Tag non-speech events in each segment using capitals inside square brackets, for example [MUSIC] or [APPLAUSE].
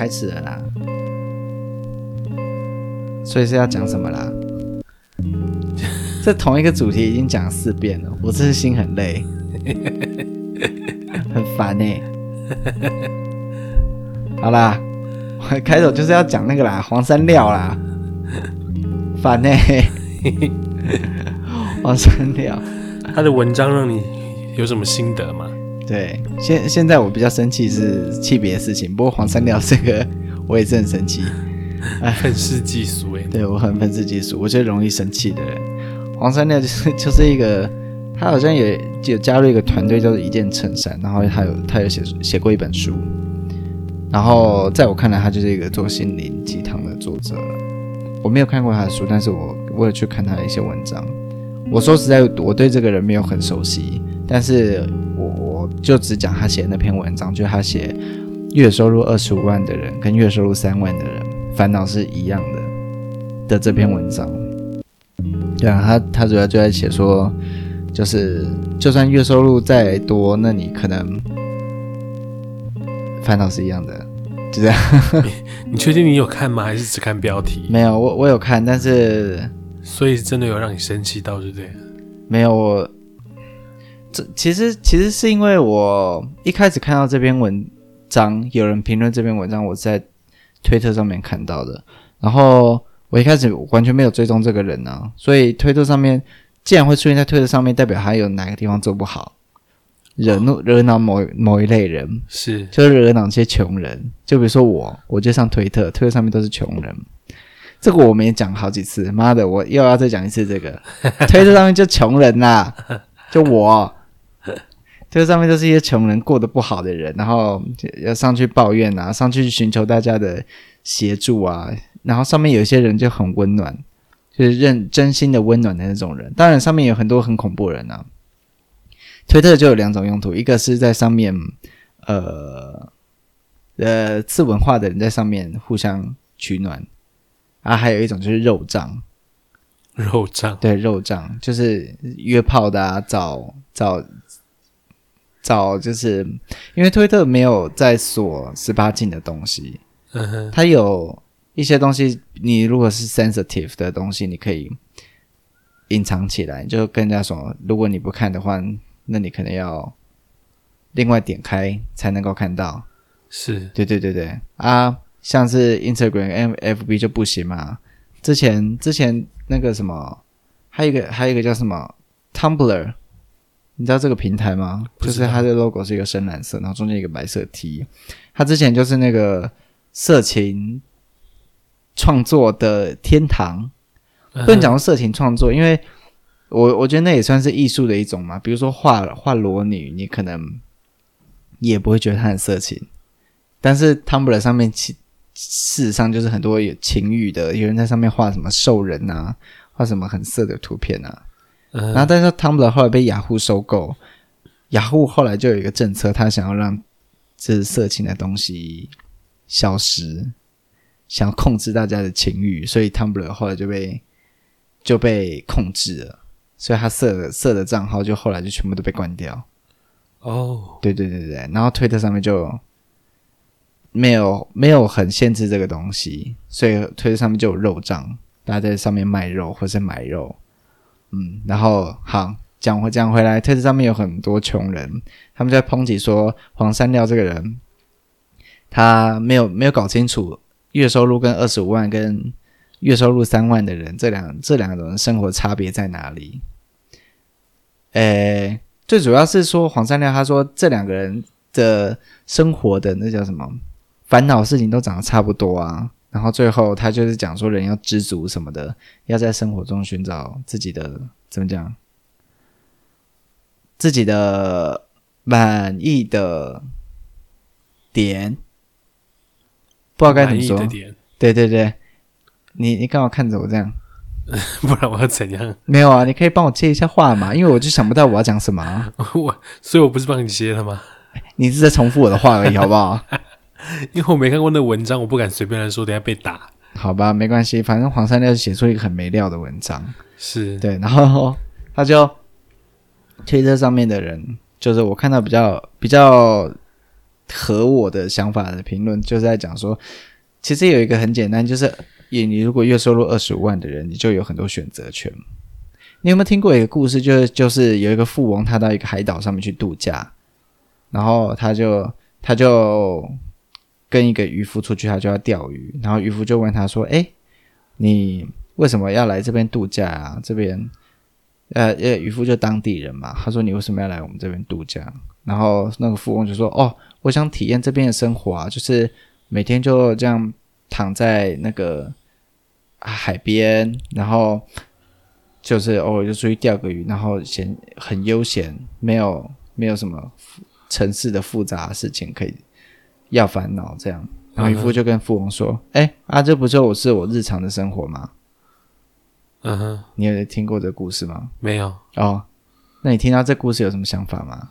开始了啦，所以是要讲什么啦？[LAUGHS] 这同一个主题已经讲了四遍了，我真是心很累，[LAUGHS] 很烦呢、欸。好啦，我开头就是要讲那个啦，黄山料啦，烦呢、欸。[LAUGHS] 黄山料，他的文章让你有什么心得吗？对，现现在我比较生气是气别的事情，不过黄三料这个我也是很生气，哎，[LAUGHS] 愤世嫉俗哎，对我很愤世嫉俗，我觉得容易生气的人。黄三料就是 [LAUGHS] 就是一个，他好像也有加入一个团队叫做一件衬衫，然后他有他有写写过一本书，然后在我看来他就是一个做心灵鸡汤的作者。我没有看过他的书，但是我我有去看他的一些文章。我说实在，我对这个人没有很熟悉，但是我。就只讲他写那篇文章，就他写月收入二十五万的人跟月收入三万的人烦恼是一样的的这篇文章。对啊，他他主要就在写说，就是就算月收入再多，那你可能烦恼是一样的，就这样。你 [LAUGHS] 你确定你有看吗？还是只看标题？[LAUGHS] 没有，我我有看，但是所以真的有让你生气到，对不对？没有我。这其实其实是因为我一开始看到这篇文章，有人评论这篇文章，我在推特上面看到的。然后我一开始完全没有追踪这个人啊，所以推特上面既然会出现在推特上面，代表他有哪个地方做不好，惹怒惹恼某某一类人，是就是惹恼这些穷人。就比如说我，我就上推特，推特上面都是穷人，这个我们也讲好几次。妈的，我又要再讲一次这个，[LAUGHS] 推特上面就穷人呐、啊，就我。这个上面都是一些穷人过得不好的人，然后要上去抱怨啊，上去寻求大家的协助啊，然后上面有一些人就很温暖，就是认真心的温暖的那种人。当然，上面有很多很恐怖人啊。推特就有两种用途，一个是在上面，呃呃次文化的人在上面互相取暖，啊，还有一种就是肉帐，肉帐，对，肉帐就是约炮的啊，找找。找就是因为推特没有在锁十八禁的东西，嗯哼，它有一些东西，你如果是 sensitive 的东西，你可以隐藏起来，就跟人家说，如果你不看的话，那你可能要另外点开才能够看到。是，对对对对啊，像是 Instagram、FB 就不行嘛。之前之前那个什么，还有一个还有一个叫什么 Tumblr。你知道这个平台吗？就是它的 logo 是一个深蓝色，然后中间一个白色 T。它之前就是那个色情创作的天堂，不能讲说色情创作，因为我我觉得那也算是艺术的一种嘛。比如说画画裸女，你可能也不会觉得它很色情，但是 Tumblr 上面其事实上就是很多有情欲的，有人在上面画什么兽人啊，画什么很色的图片啊。然后，但是 Tumblr 后来被雅虎收购，雅虎后来就有一个政策，他想要让这色情的东西消失，想要控制大家的情欲，所以 Tumblr 后来就被就被控制了，所以他色的色的账号就后来就全部都被关掉。哦，对对对对，然后推特上面就没有没有很限制这个东西，所以推特上面就有肉账，大家在上面卖肉或是买肉。嗯，然后好讲回讲回来，推特上面有很多穷人，他们在抨击说黄山料这个人，他没有没有搞清楚月收入跟二十五万跟月收入三万的人这两这两种人生活差别在哪里？诶，最主要是说黄山料他说这两个人的生活的那叫什么烦恼事情都长得差不多啊。然后最后他就是讲说，人要知足什么的，要在生活中寻找自己的怎么讲，自己的满意的点，不知道该怎么说。对对对，你你干嘛看着我这样？[LAUGHS] 不然我要怎样？没有啊，你可以帮我接一下话嘛，因为我就想不到我要讲什么啊。[LAUGHS] 我所以我不是帮你接了吗？你是在重复我的话而已，好不好？[LAUGHS] 因为我没看过那文章，我不敢随便来说，等下被打。好吧，没关系，反正黄山料写出一个很没料的文章，是对，然后他就推特上面的人，就是我看到比较比较合我的想法的评论，就是在讲说，其实有一个很简单，就是你如果月收入二十五万的人，你就有很多选择权。你有没有听过一个故事？就是就是有一个富翁，他到一个海岛上面去度假，然后他就他就跟一个渔夫出去，他就要钓鱼，然后渔夫就问他说：“哎，你为什么要来这边度假啊？这边？”呃，呃，渔夫就当地人嘛，他说：“你为什么要来我们这边度假？”然后那个富翁就说：“哦，我想体验这边的生活啊，就是每天就这样躺在那个海边，然后就是偶尔就出去钓个鱼，然后闲很悠闲，没有没有什么城市的复杂事情可以要烦恼这样。”然后渔夫就跟富翁说：“哎、嗯，啊，这不就是我日常的生活吗？”嗯哼，你有听过这故事吗？没有哦。那你听到这故事有什么想法吗？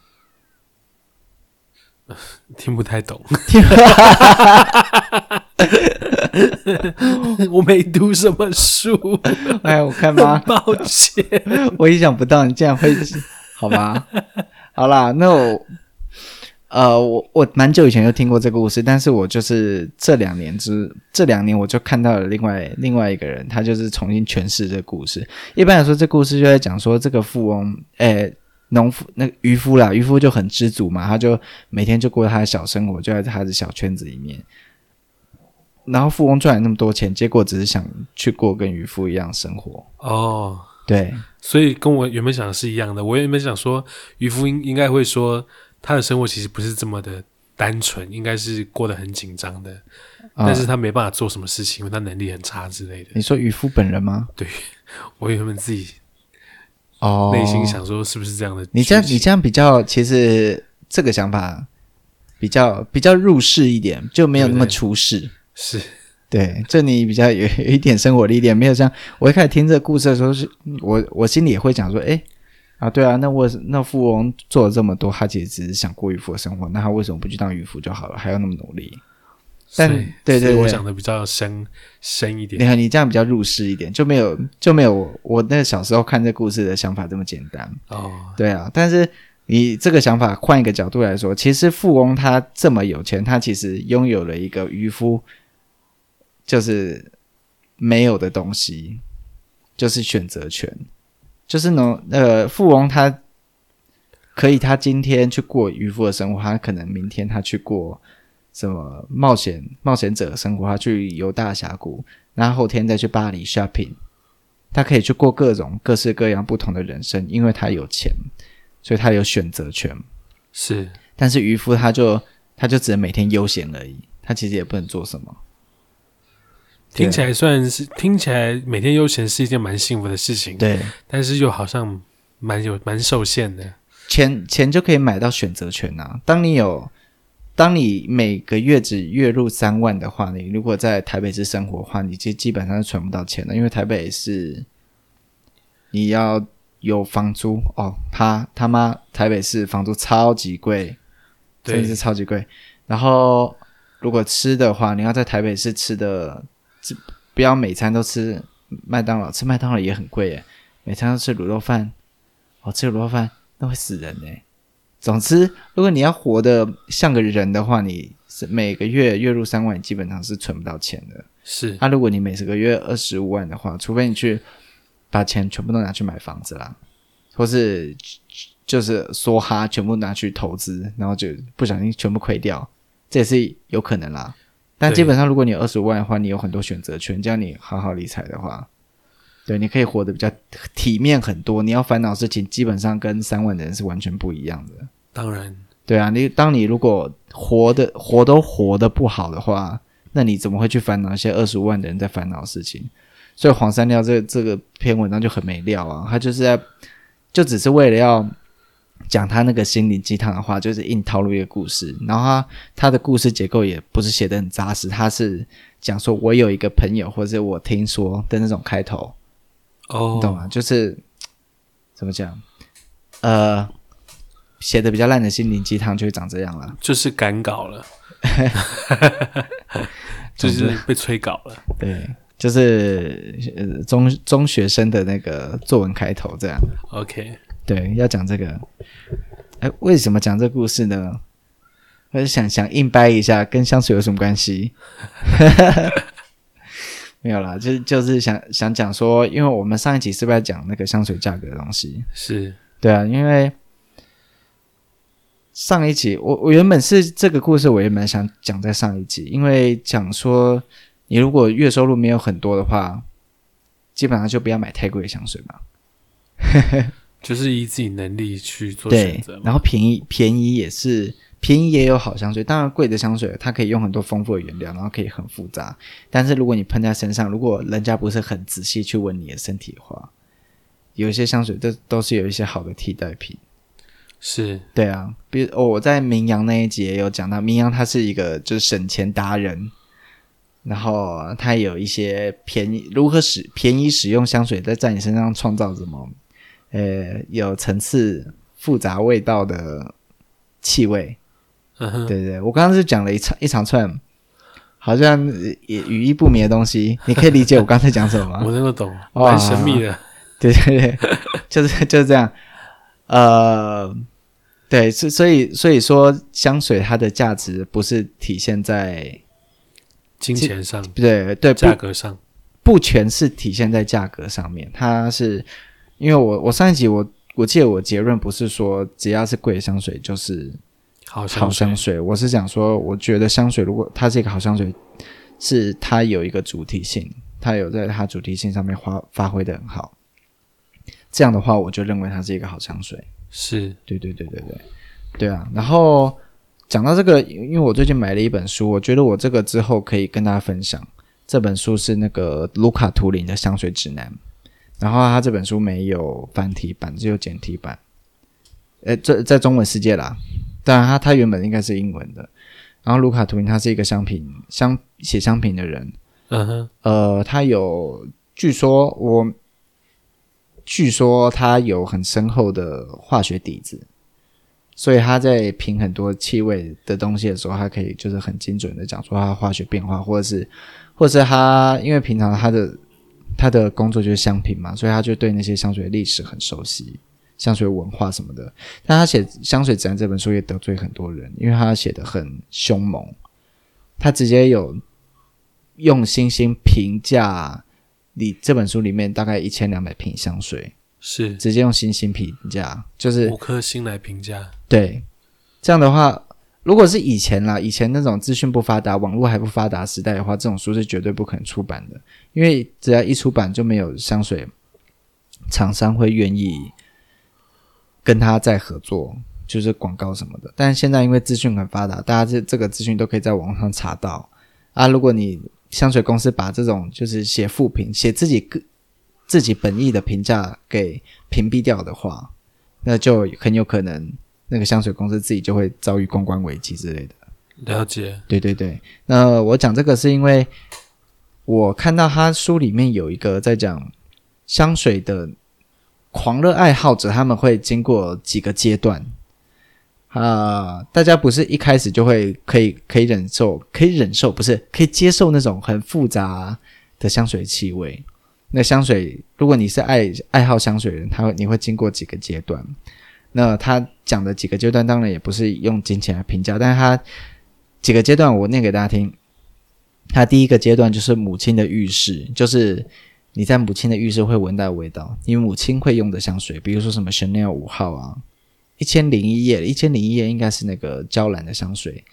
[LAUGHS] 听不太懂。[LAUGHS] 我没读什么书。哎，我看吧。[LAUGHS] 抱歉，我意想不到你竟然会，好吧？好啦，那我。呃，我我蛮久以前就听过这个故事，但是我就是这两年之这两年我就看到了另外另外一个人，他就是重新诠释这个故事。一般来说，这故事就在讲说，这个富翁，诶，农夫那个渔夫啦，渔夫就很知足嘛，他就每天就过他的小生活，就在他的小圈子里面。然后富翁赚了那么多钱，结果只是想去过跟渔夫一样生活。哦，对，所以跟我原本想的是一样的。我原本想说，渔夫应应该会说。他的生活其实不是这么的单纯，应该是过得很紧张的，嗯，但是他没办法做什么事情，因为他能力很差之类的。你说渔夫本人吗？[LAUGHS] 对，我原本自己哦，内心想说是不是这样的？你这样你这样比较，其实这个想法比较比较入世一点，就没有那么出世。是，对，这你比较有有一点生活历练，没有像我一开始听这个故事的时候是，我我心里也会讲说，诶啊，对啊，那我那富翁做了这么多，他其实只是想过渔夫的生活，那他为什么不去当渔夫就好了，还要那么努力？但对对对，我想的比较深深一点。你看，你这样比较入世一点，就没有就没有我，我那个小时候看这故事的想法这么简单。哦，对啊，但是你这个想法换一个角度来说，其实富翁他这么有钱，他其实拥有了一个渔夫就是没有的东西，就是选择权。就是呢，呃，富翁他可以，他今天去过渔夫的生活，他可能明天他去过什么冒险冒险者的生活，他去游大峡谷，然后后天再去巴黎 shopping，他可以去过各种各式各样不同的人生，因为他有钱，所以他有选择权。是，但是渔夫他就他就只能每天悠闲而已，他其实也不能做什么。听起来算是听起来每天悠闲是一件蛮幸福的事情，对，但是又好像蛮有蛮受限的。钱钱就可以买到选择权啊！当你有，当你每个月只月入三万的话，你如果在台北市生活的话，你基基本上是存不到钱的，因为台北是你要有房租哦，他他妈台北市房租超级贵，真的是超级贵。然后如果吃的话，你要在台北市吃的。不要每餐都吃麦当劳，吃麦当劳也很贵耶。每餐都吃卤肉饭，哦，吃卤肉饭那会死人呢。总之，如果你要活得像个人的话，你是每个月月入三万，你基本上是存不到钱的。是，那、啊、如果你每个月二十五万的话，除非你去把钱全部都拿去买房子啦，或是就是梭哈全部拿去投资，然后就不小心全部亏掉，这也是有可能啦。但基本上，如果你有二十五万的话，你有很多选择权。只要你好好理财的话，对，你可以活得比较体面很多。你要烦恼事情，基本上跟三万的人是完全不一样的。当然，对啊，你当你如果活的活都活得不好的话，那你怎么会去烦恼一些二十五万的人在烦恼事情？所以黄三料这这个篇文章就很没料啊，他就是在就只是为了要。讲他那个心灵鸡汤的话，就是硬套路一个故事，然后他他的故事结构也不是写的很扎实，他是讲说我有一个朋友或者我听说的那种开头，哦，你懂吗？就是怎么讲，呃，写的比较烂的心灵鸡汤就会长这样了，就是赶稿了，[LAUGHS] 就是被催稿了，对，就是呃中中学生的那个作文开头这样，OK。对，要讲这个，哎，为什么讲这个故事呢？我是想想硬掰一下，跟香水有什么关系？[LAUGHS] 没有啦，就是就是想想讲说，因为我们上一集是不是在讲那个香水价格的东西？是对啊，因为上一集我我原本是这个故事，我原本想讲在上一集，因为讲说你如果月收入没有很多的话，基本上就不要买太贵的香水嘛。就是以自己能力去做选择，对，然后便宜便宜也是。便宜也有好香水，当然贵的香水它可以用很多丰富的原料，然后可以很复杂。但是如果你喷在身上，如果人家不是很仔细去闻你的身体的话，有一些香水都都是有一些好的替代品。是，对啊，比如、哦、我在明阳那一集也有讲到，明阳他是一个就是省钱达人，然后他有一些便宜如何使便宜使用香水，在在你身上创造什么呃有层次复杂味道的气味。对对对，我刚刚是讲了一长一长串，好像也语义不明的东西，你可以理解我刚才讲什么吗？[LAUGHS] 我能够懂，蛮神秘的。[LAUGHS] 对对对，就是就是这样。呃，对，所所以所以说，香水它的价值不是体现在金钱上，对对，价格上不，不全是体现在价格上面。它是因为我我上一集我我记得我结论不是说只要是贵的香水就是。好香，好香水，我是讲说，我觉得香水如果它是一个好香水，是它有一个主题性，它有在它主题性上面发发挥的很好。这样的话，我就认为它是一个好香水。是，对对对对对，对啊。然后讲到这个，因为我最近买了一本书，我觉得我这个之后可以跟大家分享。这本书是那个卢卡图林的香水指南，然后他这本书没有繁体版，只有简体版。呃，这在中文世界啦。当然，他他原本应该是英文的。然后卢卡图灵他是一个香品香写香品的人，嗯哼，呃，他有据说我据说他有很深厚的化学底子，所以他在评很多气味的东西的时候，他可以就是很精准的讲出他化学变化，或者是或者是他因为平常他的他的工作就是香品嘛，所以他就对那些香水的历史很熟悉。香水文化什么的，但他写《香水指南》这本书也得罪很多人，因为他写的很凶猛，他直接有用星星评价你这本书里面大概一千两百瓶香水，是直接用星星评价，就是五颗星来评价。对，这样的话，如果是以前啦，以前那种资讯不发达、网络还不发达时代的话，这种书是绝对不可能出版的，因为只要一出版，就没有香水厂商会愿意。跟他在合作，就是广告什么的。但现在因为资讯很发达，大家这这个资讯都可以在网上查到啊。如果你香水公司把这种就是写负评、写自己个自己本意的评价给屏蔽掉的话，那就很有可能那个香水公司自己就会遭遇公关危机之类的。了解，对对对。那我讲这个是因为我看到他书里面有一个在讲香水的。狂热爱好者他们会经过几个阶段啊，大家不是一开始就会可以可以忍受，可以忍受不是可以接受那种很复杂的香水气味。那香水，如果你是爱爱好香水人，他会你会经过几个阶段。那他讲的几个阶段，当然也不是用金钱来评价，但是他几个阶段我念给大家听。他第一个阶段就是母亲的浴室，就是。你在母亲的浴室会闻到味道，因为母亲会用的香水，比如说什么 Chanel 五号啊，一千零一夜，一千零一夜应该是那个娇兰的香水，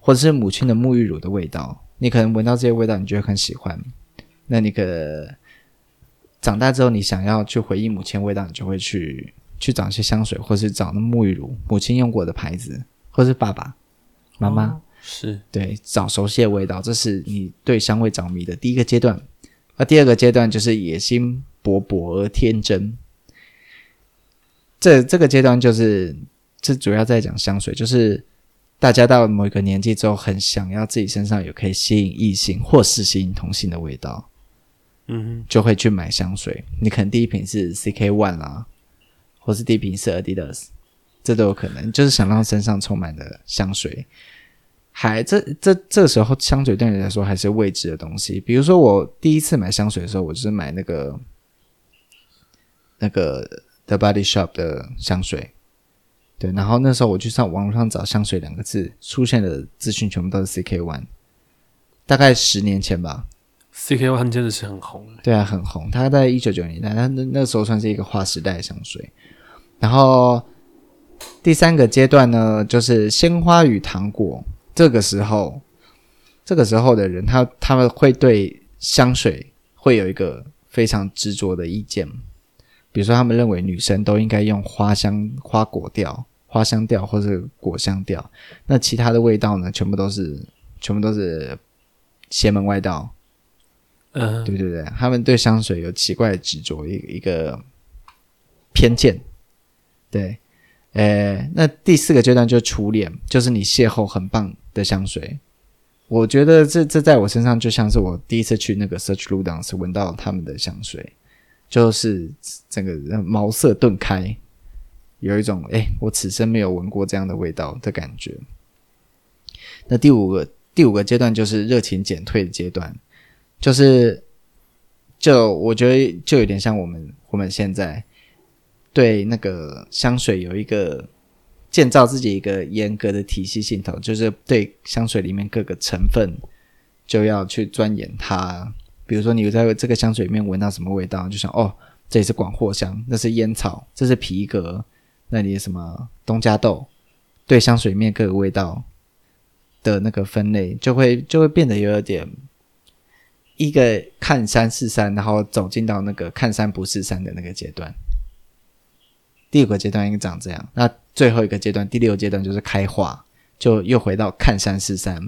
或者是母亲的沐浴乳的味道，你可能闻到这些味道，你就会很喜欢，那你可长大之后，你想要去回忆母亲味道，你就会去去找一些香水，或是找那沐浴乳，母亲用过的牌子，或是爸爸妈妈，哦，是。对，找熟悉的味道，这是你对香味着迷的第一个阶段。而第二个阶段就是野心勃勃而天真，这这个阶段就是这主要在讲香水，就是大家到某一个年纪之后，很想要自己身上有可以吸引异性或是吸引同性的味道，嗯，就会去买香水。你可能第一瓶是 CK One 啦，或是第一瓶是 Adidas，这都有可能，就是想让身上充满的香水。还这这这时候香水对你来说还是未知的东西。比如说我第一次买香水的时候，我就是买那个那个 The Body Shop 的香水，对，然后那时候我去上网络上找香水两个字，出现的资讯全部都是 CK One，大概十年前吧。CK One 真的是很红，对啊，很红。它在一九九零年代，它那那时候算是一个划时代的香水。然后第三个阶段呢，就是鲜花与糖果。这个时候，这个时候的人，他他们会对香水会有一个非常执着的意见。比如说，他们认为女生都应该用花香、花果调、花香调或者果香调，那其他的味道呢，全部都是全部都是邪门外道。嗯，对对对，他们对香水有奇怪的执着，一一个偏见。对，诶，那第四个阶段就是初恋，就是你邂逅很棒的香水。我觉得这这在我身上就像是我第一次去那个 Search Lutens 闻到他们的香水，就是整个人茅塞顿开，有一种诶，我此生没有闻过这样的味道的感觉。那第五个第五个阶段就是热情减退的阶段。就是，就我觉得就有点像我们我们现在对那个香水有一个建造自己一个严格的体系系统，就是对香水里面各个成分就要去钻研它。比如说你在这个香水里面闻到什么味道，就想哦，这里是广藿香，那是烟草，这是皮革，那里什么东加豆，对香水里面各个味道的那个分类，就会 [LAUGHS] 就会变得有点。一个看山是山，然后走进到那个看山不是山的那个阶段。第五个阶段应该长这样。那最后一个阶段，第六阶段就是开化，就又回到看山是山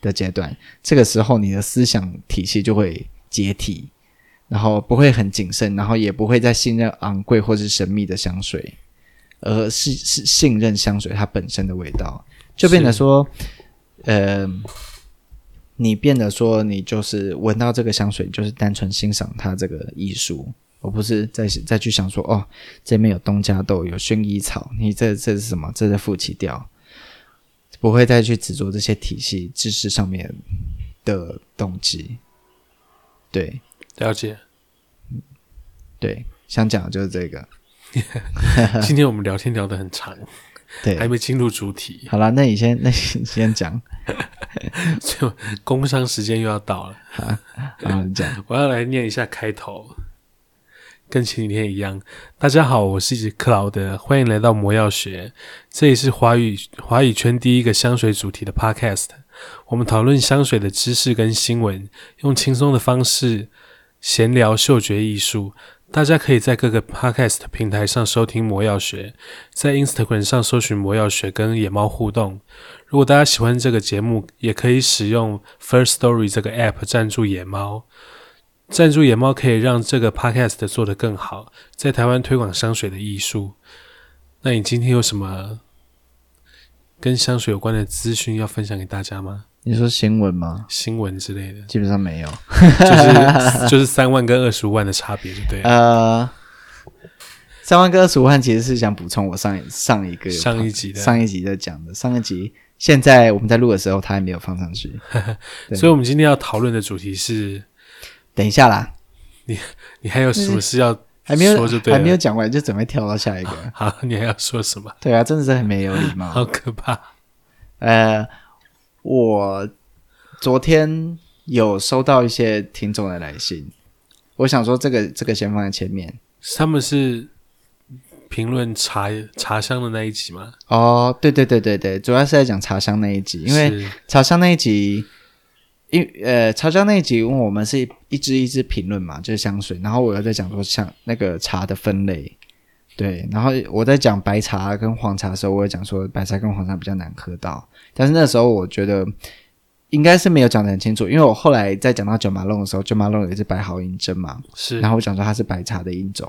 的阶段。这个时候，你的思想体系就会解体，然后不会很谨慎，然后也不会再信任昂贵或是神秘的香水，而是是信任香水它本身的味道，就变得说，呃。你变得说，你就是闻到这个香水，就是单纯欣赏它这个艺术，而不是再再去想说，哦，这边有东家豆，有薰衣草，你这这是什么？这是富奇调，不会再去执着这些体系知识上面的动机。对，了解。对，想讲的就是这个。[LAUGHS] 今天我们聊天聊得很长。[LAUGHS] 对，还没进入主题。好了，那你先，那你先讲。[LAUGHS] 就工商时间又要到了。好，好，你讲。我要来念一下开头，跟前几天一样。大家好，我是克劳德，欢迎来到魔药学。这里是华语华语圈第一个香水主题的 Podcast。我们讨论香水的知识跟新闻，用轻松的方式闲聊嗅觉艺术。大家可以在各个 Podcast 平台上收听魔药学，在 Instagram 上搜寻魔药学跟野猫互动。如果大家喜欢这个节目，也可以使用 First Story 这个 App 赞助野猫。赞助野猫可以让这个 Podcast 做得更好，在台湾推广香水的艺术。那你今天有什么跟香水有关的资讯要分享给大家吗？你说新闻吗？新闻之类的，基本上没有，就是 [LAUGHS] 就是三万跟二十五万的差别，就对。呃，三万跟二十五万其实是想补充我上上一个上一集的上一集在讲的上一集，现在我们在录的时候，他还没有放上去，[LAUGHS] 所以我们今天要讨论的主题是，等一下啦，你你还有什么事要说还没有就对了，还没有讲完就准备跳到下一个，[LAUGHS] 好，你还要说什么？对啊，真的是很没有礼貌，[LAUGHS] 好可怕，呃。我昨天有收到一些听众的来信，我想说这个这个先放在前面。他们是评论茶茶香的那一集吗？哦，对对对对对，主要是在讲茶香那一集，因为茶香那一集，因呃茶香那一集，因为我们是一支一支评论嘛，就是香水，然后我又在讲说像那个茶的分类。对，然后我在讲白茶跟黄茶的时候，我也讲说白茶跟黄茶比较难喝到，但是那时候我觉得应该是没有讲得很清楚，因为我后来在讲到九马龙的时候，九马龙也是白毫银针嘛，是，然后我讲说它是白茶的一种，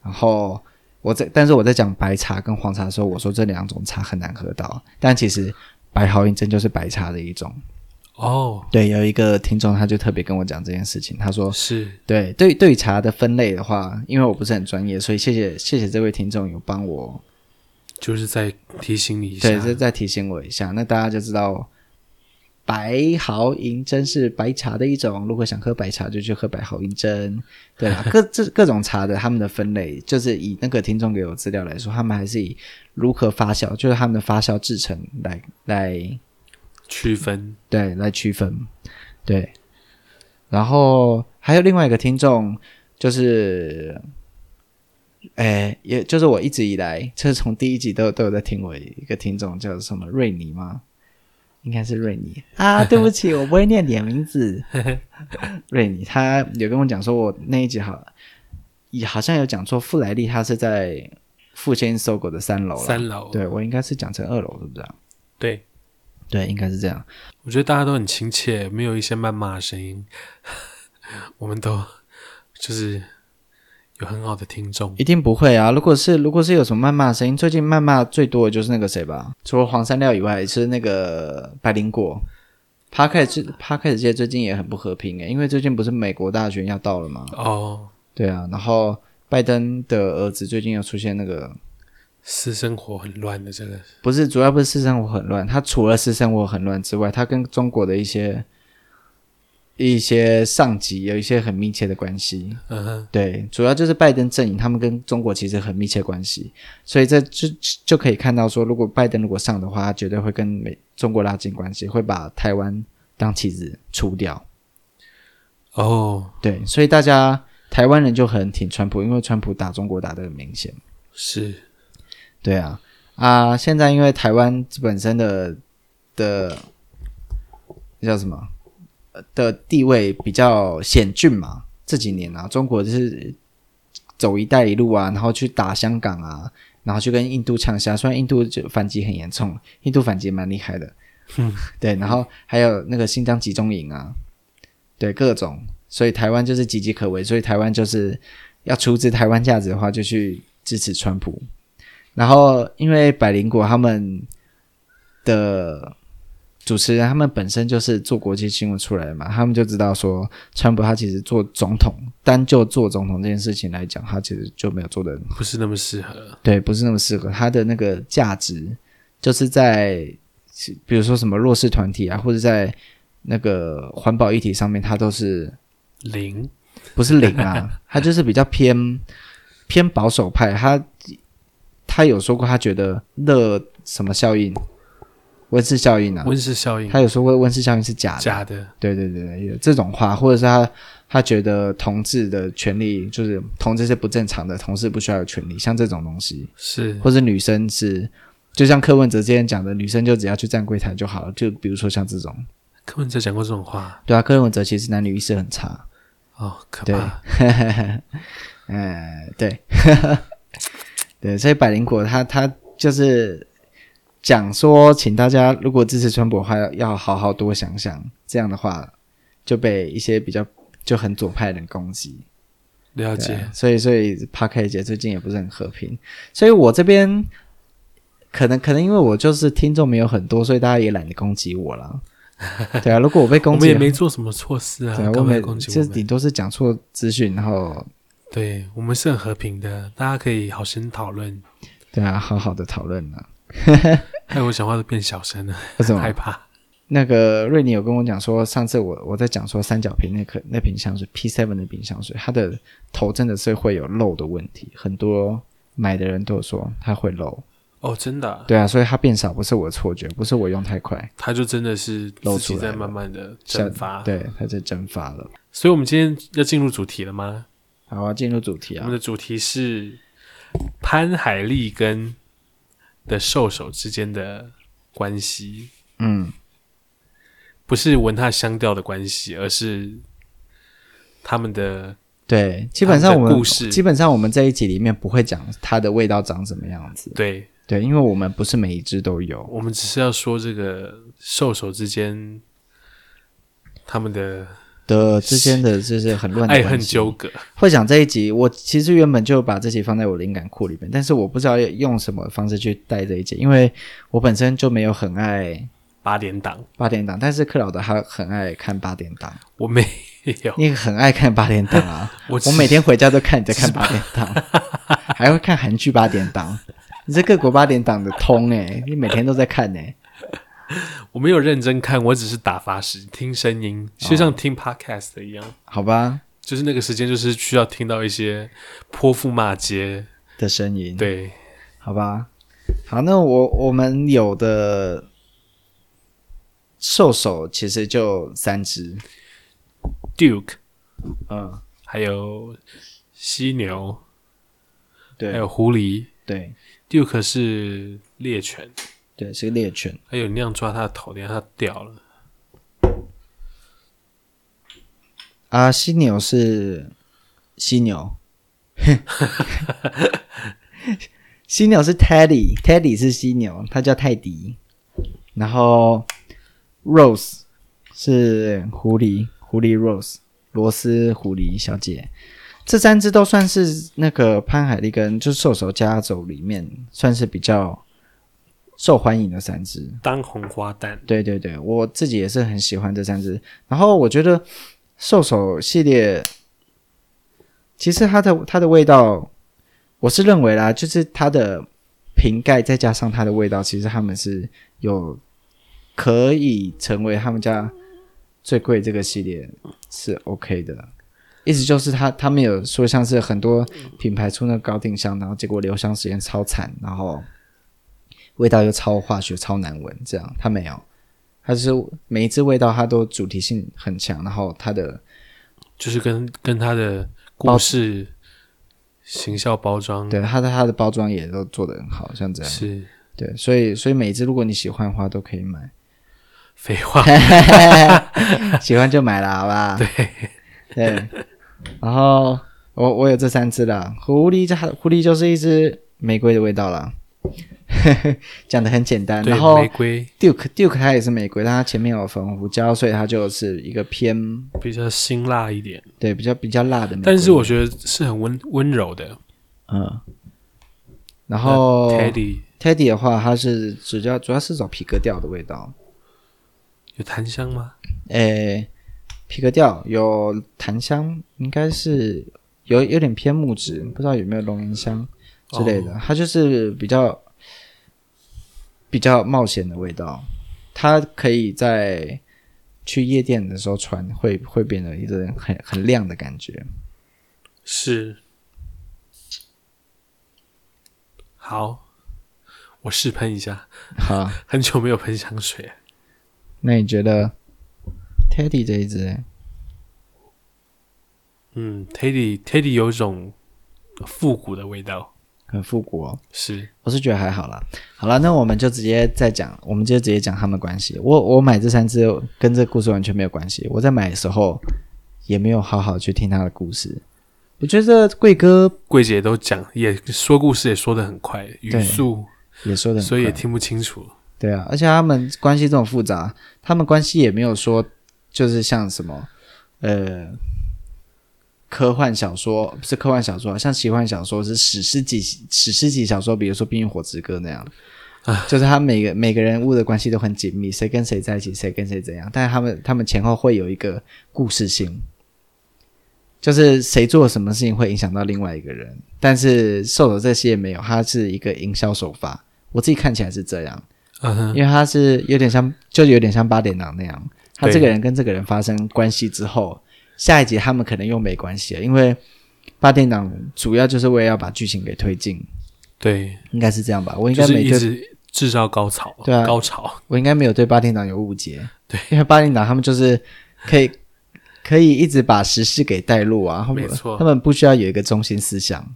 然后我在，但是我在讲白茶跟黄茶的时候，我说这两种茶很难喝到，但其实白毫银针就是白茶的一种。哦，对，有一个听众他就特别跟我讲这件事情，他说是。对对对茶的分类的话，因为我不是很专业，所以谢谢谢谢这位听众有帮我，就是在提醒你一下，对，是在提醒我一下，那大家就知道白毫银针是白茶的一种，如果想喝白茶，就去喝白毫银针。对啦，[LAUGHS] 各这各种茶的他们的分类，就是以那个听众给我资料来说，他们还是以如何发酵，就是他们的发酵制成来来区分，对，来区分，对。然后还有另外一个听众，就是。哎，也就是我一直以来，就是从第一集都有都有在听我一个听众叫什么瑞尼吗？应该是瑞尼啊，[LAUGHS] 对不起，我不会念你的名字。[LAUGHS] 瑞尼，他有跟我讲说，我那一集好，也好像有讲错，富莱利他是在复兴 SOGO 的三楼，三楼，对我应该是讲成二楼，是不是？对，对，应该是这样。我觉得大家都很亲切，没有一些谩骂的声音，[LAUGHS] 我们都就是。有很好的听众，一定不会啊！如果是如果是有什么谩骂的声音，最近谩骂最多的就是那个谁吧？除了黄山料以外，是那个白灵果。帕克斯帕克斯界最近也很不和平诶，因为最近不是美国大选要到了吗？哦，对啊，然后拜登的儿子最近又出现那个私生活很乱的这个，不是主要不是私生活很乱，他除了私生活很乱之外，他跟中国的一些。一些上级有一些很密切的关系，嗯哼，对，主要就是拜登阵营，他们跟中国其实很密切关系，所以这就就可以看到说，如果拜登如果上的话，他绝对会跟美中国拉近关系，会把台湾当棋子除掉。哦，对，所以大家台湾人就很挺川普，因为川普打中国打的很明显。是，对啊，啊，现在因为台湾本身的的叫什么？的地位比较险峻嘛，这几年啊，中国就是走“一带一路”啊，然后去打香港啊，然后去跟印度呛下，虽然印度就反击很严重，印度反击蛮厉害的，嗯，对，然后还有那个新疆集中营啊，对，各种，所以台湾就是岌岌可危，所以台湾就是要处置台湾价值的话，就去支持川普，然后因为百灵果他们的。主持人他们本身就是做国际新闻出来的嘛，他们就知道说，川普他其实做总统，单就做总统这件事情来讲，他其实就没有做的不是那么适合。对，不是那么适合。他的那个价值，就是在比如说什么弱势团体啊，或者在那个环保议题上面，他都是零，不是零啊，他就是比较偏偏保守派。他他有说过，他觉得热什么效应。温室效应啊，温室效应，他有说过温室效应是假的，假的，对对对对，有这种话，或者是他他觉得同志的权利就是同志是不正常的，同志不需要有权利，像这种东西。是，或者女生是，就像柯文哲之前讲的，女生就只要去站柜台就好了，就比如说像这种，柯文哲讲过这种话，对啊，柯文哲其实男女意识很差，哦，可怕，对，嗯，[LAUGHS] 对，对，所以百灵果他他就是。讲说，请大家如果支持川普的话，要好好多想想。这样的话，就被一些比较就很左派的人攻击。了解。所以，所以 Parker 姐最近也不是很和平。所以我这边可能可能因为我就是听众没有很多，所以大家也懒得攻击我了。对啊，如果我被攻击，我们也没做什么错事啊。我们就顶多是讲错资讯，然后对我们是很和平的，大家可以好生讨论。对啊，好好的讨论啊。害 [LAUGHS] 我讲话都变小声了，为什么害怕？那个瑞尼有跟我讲说，上次我我在讲说三角瓶那颗那瓶香水 P Seven 的瓶香水，它的头真的是会有漏的问题，很多买的人都有说它会漏。哦，真的、啊？对啊，所以它变少不是我的错觉，不是我用太快，它就真的是漏出来在慢慢的蒸发。对，它在蒸发了。所以我们今天要进入主题了吗？好啊，进入主题啊。我们的主题是潘海利跟。的兽首之间的关系，嗯，不是闻它香调的关系，而是他们的对。基本上我们故事，基本上我们这一集里面不会讲它的味道长什么样子。对对，因为我们不是每一只都有，我们只是要说这个兽首之间他们的。的之间的 [LAUGHS] 就是很乱的爱恨纠葛。会讲这一集，我其实原本就把这集放在我灵感库里面，但是我不知道要用什么方式去带这一集，因为我本身就没有很爱八点档，八点档，但是克劳德他很爱看八点档，我没有，你很爱看八点档啊，[LAUGHS] 我我每天回家都看你在看八点档，[LAUGHS] 还会看韩剧八点档，你这各国八点档的通诶、欸，你每天都在看诶、欸。[LAUGHS] 我没有认真看，我只是打发时听声音，就像听 podcast 一样。好吧，就是那个时间，就是需要听到一些泼妇骂街的声音。对，好吧。好，那我我们有的兽首其实就三只，Duke，嗯，还有犀牛，对，还有狐狸，对，Duke 是猎犬。对，是个猎犬。还有那样抓它的头，等下它掉了。啊，犀牛是犀牛，[LAUGHS] 犀牛是 Teddy，Teddy 是犀牛，它叫泰迪。然后 Rose 是狐狸，狐狸 Rose，罗斯狐狸小姐。这三只都算是那个潘海利根就是兽首家族里面算是比较。受欢迎的三只当红花旦，对对对，我自己也是很喜欢这三只。然后我觉得兽首系列，其实它的它的味道，我是认为啦，就是它的瓶盖再加上它的味道，其实他们是有可以成为他们家最贵这个系列是 OK 的。意思就是他他们有说像是很多品牌出那个高定香，然后结果留香时间超惨，然后。味道又超化学、超难闻，这样它没有，它是每一只味道它都主题性很强，然后它的就是跟跟它的故事、形象包装，对它的它的包装也都做得很好，像这样。是，对，所以所以每一只如果你喜欢的话都可以买，废话，[LAUGHS] 喜欢就买了，好吧？对。对，然后我我有这三只了，狐狸这狐狸就是一只玫瑰的味道了。[LAUGHS] 讲的很简单，然后玫瑰 Duke Duke 它也是玫瑰，但它前面有粉红胡椒，所以它就是一个偏比较辛辣一点，对，比较比较辣的玫瑰。但是我觉得是很温温柔的，嗯。然后 Teddy Teddy 的话，它是主要主要是找皮革调的味道，有檀香吗？诶，皮革调有檀香，应该是有有点偏木质，不知道有没有龙涎香。之类的，它就是比较比较冒险的味道，它可以在去夜店的时候穿，会会变得一个很很亮的感觉。是，好，我试喷一下。好，[LAUGHS] 很久没有喷香水。那你觉得 Teddy 这一支？嗯，Teddy Teddy 有一种复古的味道。很复古哦，是，我是觉得还好啦。好了，那我们就直接再讲，我们就直接讲他们关系。我我买这三只跟这故事完全没有关系，我在买的时候也没有好好去听他的故事。我觉得贵哥、贵姐都讲，也说故事也说的很快，语速也说的很快，所以也听不清楚。对啊，而且他们关系这么复杂，他们关系也没有说就是像什么呃。科幻小说不是科幻小说，像奇幻小说是史诗级史诗级小说，比如说《冰与火之歌》那样，啊，就是他每个每个人物的关系都很紧密，谁跟谁在一起，谁跟谁怎样，但是他们他们前后会有一个故事性，就是谁做什么事情会影响到另外一个人，但是兽首这些没有，它是一个营销手法，我自己看起来是这样，嗯哼，因为它是有点像，就有点像八点档那样，他这个人跟这个人发生关系之后。下一集他们可能又没关系了，因为八点档主要就是为了要把剧情给推进。对，应该是这样吧？我应该没对、就是、一直制造高潮，对啊，高潮。我应该没有对八点档有误解。对，因为八点档他们就是可以可以一直把时事给带入啊，他们没错，他们不需要有一个中心思想。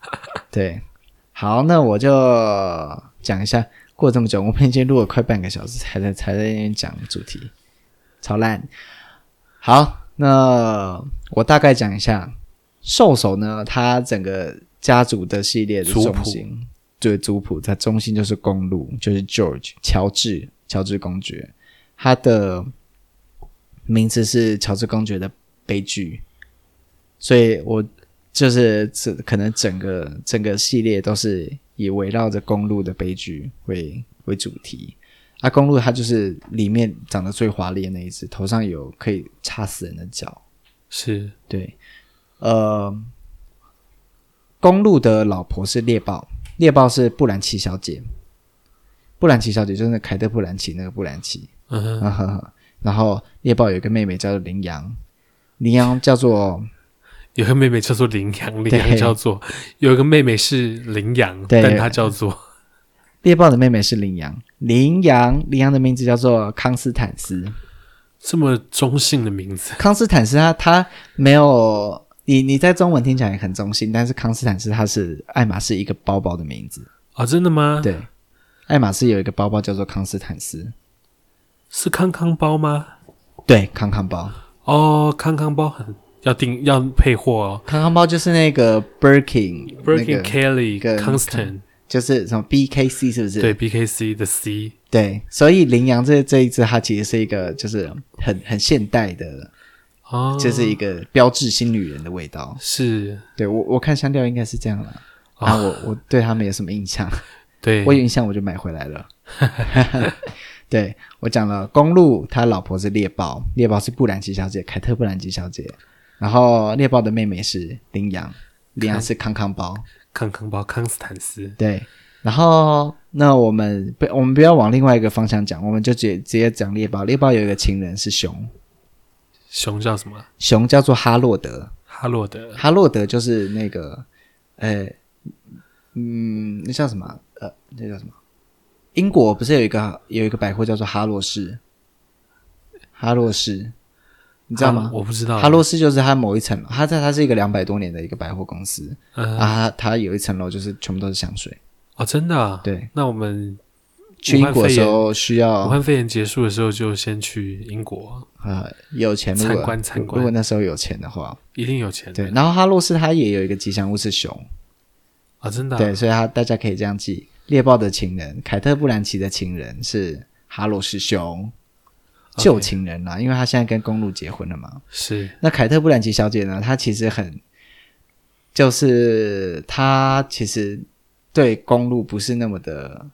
[LAUGHS] 对，好，那我就讲一下。过了这么久，我们已经录了快半个小时，才在才在那边讲主题，超烂。好。那我大概讲一下，兽首呢，它整个家族的系列的中心，对，族谱，它中心就是公路，就是 George 乔治乔治公爵，他的名字是乔治公爵的悲剧，所以我就是这可能整个整个系列都是以围绕着公路的悲剧为为主题。啊，公鹿它就是里面长得最华丽的那一只，头上有可以插死人的角，是对。呃，公鹿的老婆是猎豹，猎豹是布兰奇小姐。布兰奇小姐就是那凯特·布兰奇那个布兰奇。嗯哼。然后猎豹有一个妹妹叫做羚羊，羚羊叫做 [LAUGHS] 有个妹妹叫做羚羊，羚羊叫做有一个妹妹是羚羊，但她叫做猎豹的妹妹是羚羊，羚羊羚羊的名字叫做康斯坦斯，这么中性的名字。康斯坦斯他他没有你你在中文听起来也很中性，但是康斯坦斯他是爱马仕一个包包的名字啊。哦，真的吗？对，爱马仕有一个包包叫做康斯坦斯。是康康包吗？对，康康包。哦，康康包很要订要配货哦。康康包就是那个 Birkin、Birkin、Kelly、Constant，就是什么 BKC 是不是？对，BKC 的 C。对，所以羚羊这这一只，它其实是一个就是很很现代的，哦，就是一个标志新女人的味道。是，对我我看香调应该是这样了。啊，我我对他没有什么印象。[LAUGHS] 对，我有印象，我就买回来了。[LAUGHS] [LAUGHS] 对，我讲了，公路他老婆是猎豹，猎豹是布兰奇小姐，凯特布兰奇小姐。然后猎豹的妹妹是羚羊，羚羊是康康包，康康包康斯坦斯。对，然后那我们不，我们不要往另外一个方向讲，我们就直接直接讲猎豹。猎豹有一个情人是熊，熊叫什么？熊叫做哈洛德，哈洛德，哈洛德就是那个，呃，嗯，那叫什么？呃，那叫什么？英国不是有一个有一个百货叫做哈洛士，哈洛士，你知道吗？我不知道。哈洛斯就是它某一层，它在它是一个两百多年的一个百货公司，嗯、啊，它有一层楼就是全部都是香水。哦，真的、啊？对。那我们去英国的时候需要，武汉肺炎结束的时候就先去英国啊，有钱参观参观。如果那时候有钱的话，一定有钱。对。然后哈洛斯它也有一个吉祥物是熊，啊，真的、啊？对，所以它大家可以这样记。猎豹的情人，凯特·布兰奇的情人是哈洛斯熊，旧.情人啦，因为他现在跟公路结婚了嘛。是。那凯特·布兰奇小姐呢？她其实很，就是她其实对公路不是那么的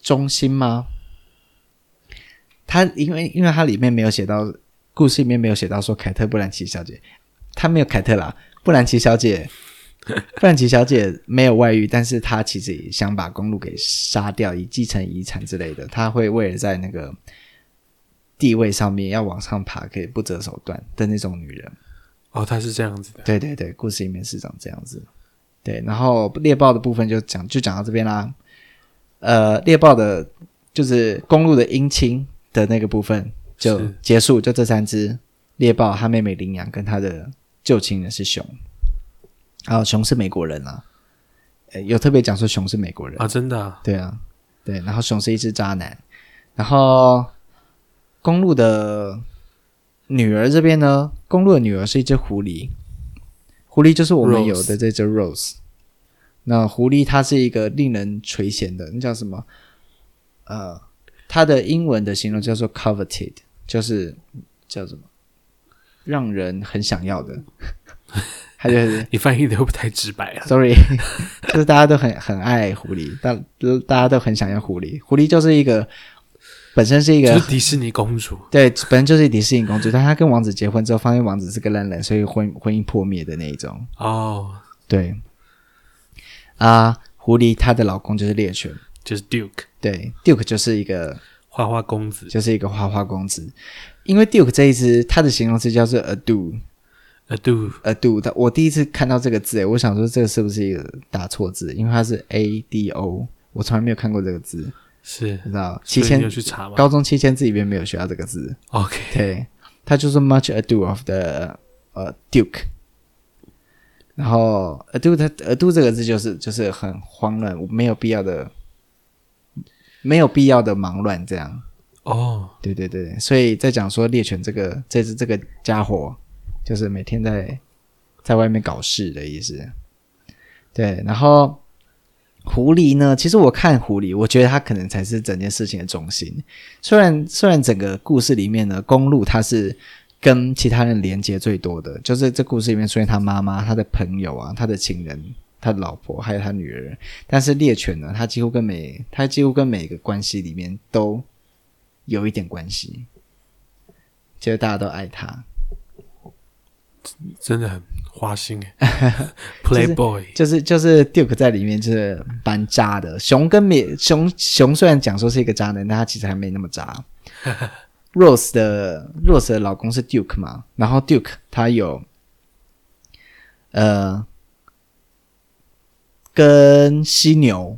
忠心吗？她因为因为她里面没有写到，故事里面没有写到说凯特·布兰奇小姐，她没有凯特啦，布兰奇小姐。布兰奇小姐没有外遇，但是她其实也想把公路给杀掉，以继承遗产之类的。她会为了在那个地位上面要往上爬，可以不择手段的那种女人。哦，她是这样子的。对对对，故事里面是长这样子。对，然后猎豹的部分就讲就讲到这边啦。呃，猎豹的就是公路的姻亲的那个部分就结束，就这三只猎豹，他妹妹羚羊跟他的旧情人是熊。然后，熊是美国人啊，有特别讲说熊是美国人啊，真的啊？对啊，对，然后熊是一只渣男，然后公路的女儿这边呢，公路的女儿是一只狐狸，狐狸就是我们有的这只 Rose，, 那狐狸它是一个令人垂涎的，那叫什么？呃，它的英文的形容叫做 coveted，就是叫什么？让人很想要的。他就是你翻译的又不太直白了？Sorry，就是大家都很很爱狐狸，大大家都很想要狐狸。狐狸就是一个本身是一个就是迪士尼公主，对，本身就是迪士尼公主，但她跟王子结婚之后，发现王子是个烂人，所以婚婚姻破灭的那一种。哦，对，啊，狐狸她的老公就是猎犬，就是 Duke，对，Duke 就是一个花花公子，就是一个花花公子。因为 Duke 这一只，它的形容词叫做 Ado。Ado，Ado，它我第一次看到这个字，诶，我想说这个是不是一个打错字？因为它是 A D O，我从来没有看过这个字，是，你知道七千有去查吗？高中七千字里面没有学到这个字。OK，对，它就是 Much Ado of the 呃 Duke，然后 Ado 它 Ado 这个字就是就是很慌乱，没有必要的，没有必要的忙乱这样。哦，oh. 对对对，所以在讲说猎犬这个这只这个家伙。就是每天在在外面搞事的意思，对。然后狐狸呢？其实我看狐狸，我觉得它可能才是整件事情的中心。虽然虽然整个故事里面呢，公路它是跟其他人连接最多的，就是这故事里面出现他妈妈、他的朋友啊、他的情人、他的老婆还有他女儿。但是猎犬呢，它几乎跟每它几乎跟每个关系里面都有一点关系，就是大家都爱它。真的很花心哎，[LAUGHS] Playboy 就是就是 Duke 在里面就是蛮渣的。熊跟美熊熊虽然讲说是一个渣男，但他其实还没那么渣。[LAUGHS] Rose 的 Rose 的老公是 Duke 嘛，然后 Duke 他有呃跟犀牛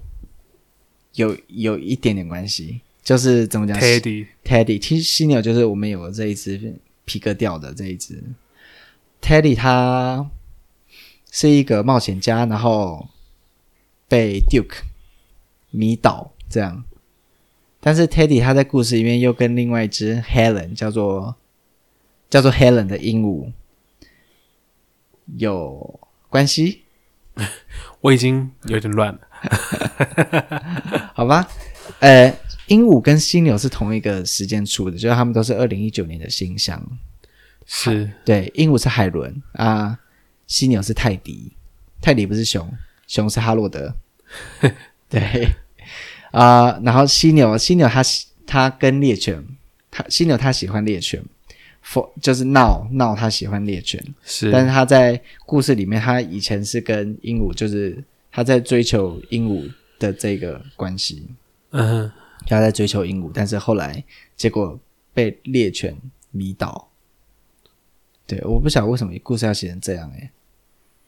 有有一点点关系，就是怎么讲？Teddy Teddy，其实犀牛就是我们有这一只皮革掉的这一只。Teddy 他是一个冒险家，然后被 Duke 迷倒这样。但是 Teddy 他在故事里面又跟另外一只 Helen 叫做叫做 Helen 的鹦鹉有关系。[LAUGHS] 我已经有点乱了，[LAUGHS] 好吧？呃，鹦鹉跟犀牛是同一个时间出的，就是他们都是二零一九年的新香。是。对，鹦鹉是海伦啊，犀牛是泰迪，泰迪不是熊，熊是哈洛德。[LAUGHS] 对。啊、呃，然后犀牛，犀牛他他跟猎犬，它犀牛它喜欢猎犬，for 就是闹闹他喜欢猎犬，是，但是他在故事里面，他以前是跟鹦鹉，就是他在追求鹦鹉的这个关系，嗯哼，他在追求鹦鹉，但是后来结果被猎犬迷倒，对，我不晓得为什么故事要写成这样诶，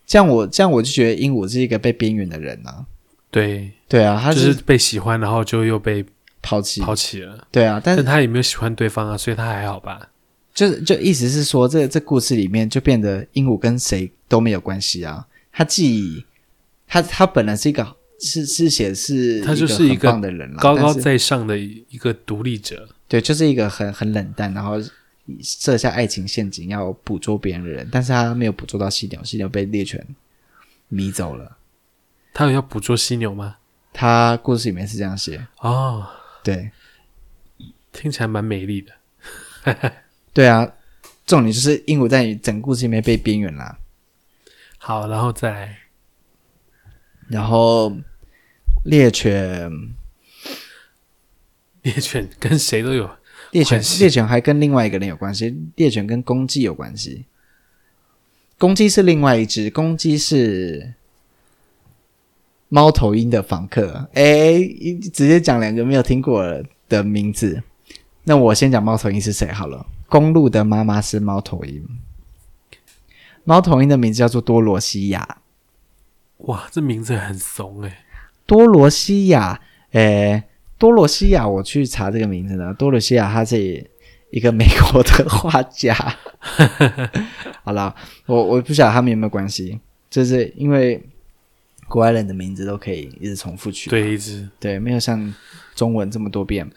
这样我这样我就觉得鹦鹉是一个被边缘的人啊。对对啊，他是就是被喜欢，然后就又被抛弃抛弃了。对啊，但是但他也没有喜欢对方啊，所以他还好吧？就是就意思是说，这这故事里面就变得鹦鹉跟谁都没有关系啊。他既他他本来是一个是是写是他就是一个棒的人，高高在上的一个独立者。对，就是一个很很冷淡，然后设下爱情陷阱要捕捉别人的人，但是他没有捕捉到犀牛，犀牛被猎犬迷走了。他有要捕捉犀牛吗？他故事里面是这样写哦，对，听起来蛮美丽的。[LAUGHS] 对啊，重点就是鹦鹉在整故事里面被边缘啦。好，然后再来，然后猎犬，猎犬跟谁都有猎犬，猎犬还跟另外一个人有关系，猎犬跟公鸡有关系。公鸡是另外一只，公鸡是。猫头鹰的访客，哎，直接讲两个没有听过的名字。那我先讲猫头鹰是谁好了。公鹿的妈妈是猫头鹰，猫头鹰的名字叫做多罗西亚。哇，这名字很怂哎。多罗西亚，哎，多罗西亚，我去查这个名字呢。多罗西亚，他是一个美国的画家。[LAUGHS] 好啦，我我不晓得他们有没有关系，就是因为。国外人的名字都可以一直重复取，对，一直对，没有像中文这么多遍。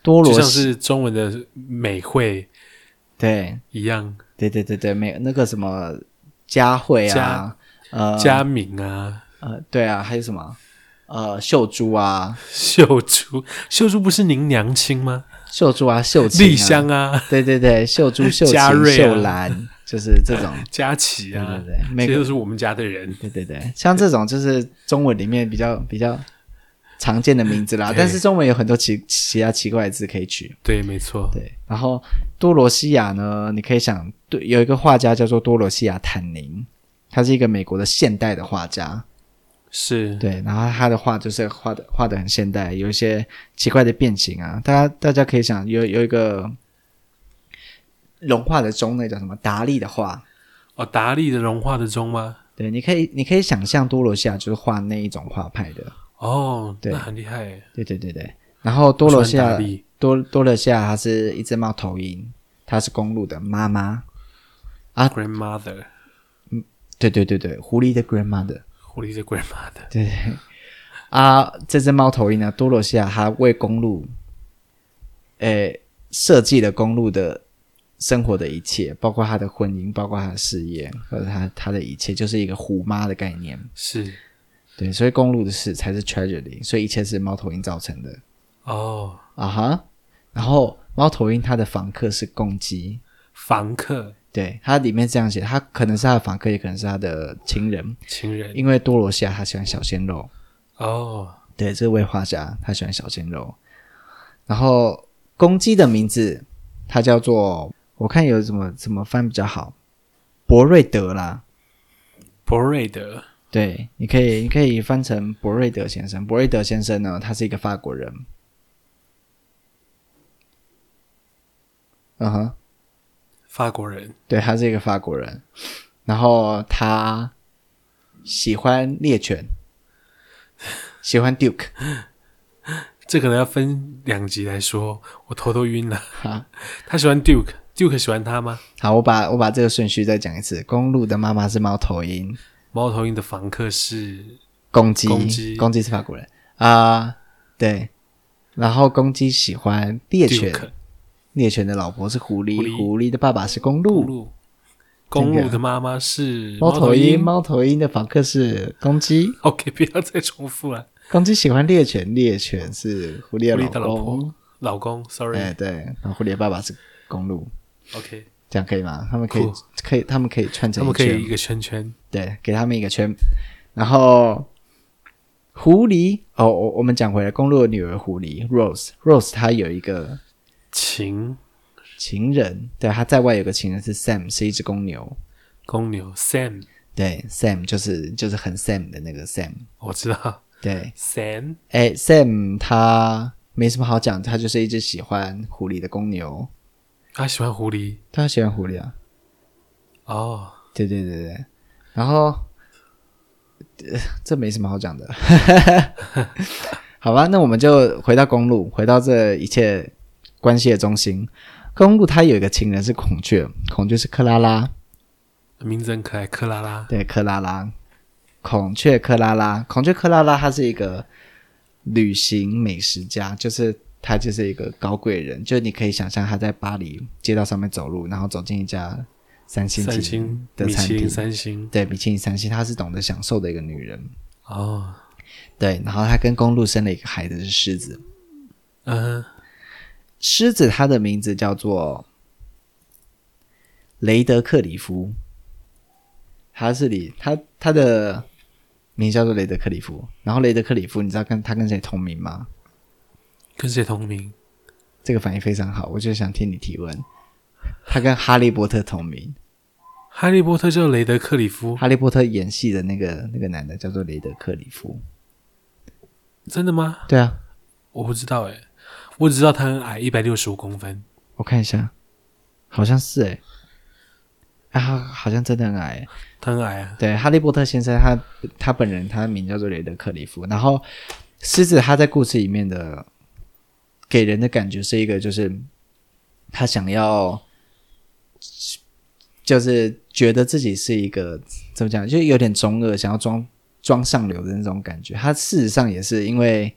多罗像是中文的美惠，对，一样，对对对对，没那个什么佳慧啊，呃，佳敏啊，呃，对啊，还有什么呃，秀珠啊，秀珠，秀珠不是您娘亲吗？秀珠啊，秀琴啊，丽香啊，对对对，秀珠、[LAUGHS] 秀琴、瑞啊、秀兰。就是这种佳琪啊，对对对，每个都是我们家的人。对对对，像这种就是中文里面比较比较常见的名字啦。但是中文有很多奇其他奇怪的字可以取。对，没错。对，然后多罗西亚呢，你可以想，对，有一个画家叫做多罗西亚坦宁，他是一个美国的现代的画家。是对，然后他的画就是画的画的很现代，有一些奇怪的变形啊。大家大家可以想，有有一个。融化的钟，那叫什么？达利的画哦，达利的融化的钟吗？对，你可以，你可以想象多罗西亚就是画那一种画派的哦，对，那很厉害。对对对对，然后多罗西亚多多罗西亚，它是一只猫头鹰，它是公鹿的妈妈啊，grandmother。嗯，对对对对，狐狸的 grandmother，狐狸是 grandmother。对对啊，这只猫头鹰呢，多罗西亚它为公路，诶，设计了公路的。生活的一切，包括他的婚姻，包括他的事业，或者他他的一切，就是一个虎妈的概念。是，对，所以公路的事才是 tragedy，所以一切是猫头鹰造成的。哦，啊哈，然后猫头鹰它的房客是公鸡，房客，对，它里面这样写，他可能是他的访客，也可能是他的情人，情人，因为多罗西亚他喜欢小鲜肉。哦，对，这位画家他喜欢小鲜肉，然后公鸡的名字它叫做。我看有什么怎么翻比较好，博瑞德啦，博瑞德，对，你可以你可以翻成博瑞德先生。博瑞德先生呢，他是一个法国人。嗯哼，法国人，对，他是一个法国人。然后他喜欢猎犬，[LAUGHS] 喜欢 Duke。这可能要分两集来说，我头都晕了。哈，他喜欢 Duke，Duke 喜欢他吗？好，我把我把这个顺序再讲一次。公路的妈妈是猫头鹰，猫头鹰的房客是公鸡，公鸡，公鸡是法国人啊、呃。对，然后公鸡喜欢猎犬，Duke、猎犬的老婆是狐狸，狐狸，狐狸的爸爸是公鹿，公鹿。的妈妈是猫头鹰，猫头鹰。的房客是公鸡。OK，不要再重复了。公鸡喜欢猎犬，猎犬是狐狸的老公，老婆，老公，sorry，哎，对，然后狐狸的爸爸是公鹿，OK，这样可以吗？他们可以，可以，他们可以串成一，他们可以一个圈圈，对，给他们一个圈。然后狐狸，哦，我我们讲回来，公鹿的女儿狐狸 Rose，Rose 她有一个情情人，对，他在外有个情人是 Sam，是一只公牛，公牛 Sam，对，Sam 就是就是很 Sam 的那个 Sam，我知道。对，Sam，哎，Sam 他没什么好讲，他就是一只喜欢狐狸的公牛。他喜欢狐狸，他喜欢狐狸啊。哦、oh.，对对对对，然后、呃、这没什么好讲的，[LAUGHS] 好吧？那我们就回到公路，回到这一切关系的中心。公路他有一个情人是孔雀，孔雀是克拉拉，名字很可爱，克拉拉。对，克拉拉。孔雀克拉拉，孔雀克拉拉，他是一个旅行美食家，就是他就是一个高贵人，就你可以想象他在巴黎街道上面走路，然后走进一家三星三星的餐厅，三星，对，米其林三星，她是懂得享受的一个女人。哦，对，然后她跟公路生了一个孩子是狮子，嗯，狮子它的名字叫做雷德克里夫，他是里他他的。名叫做雷德克里夫，然后雷德克里夫，你知道跟他跟谁同名吗？跟谁同名？这个反应非常好，我就想听你提问。他跟哈利波特同名。哈利波特叫雷德克里夫。哈利波特演戏的那个那个男的叫做雷德克里夫。真的吗？对啊，我不知道诶，我只知道他很矮，一百六十五公分。我看一下，好像是诶。啊，好像真的很矮，他很矮啊。对，哈利波特先生他，他他本人他的名叫做雷德克里夫。然后，狮子他在故事里面的给人的感觉是一个，就是他想要，就是觉得自己是一个怎么讲，就有点中二，想要装装上流的那种感觉。他事实上也是因为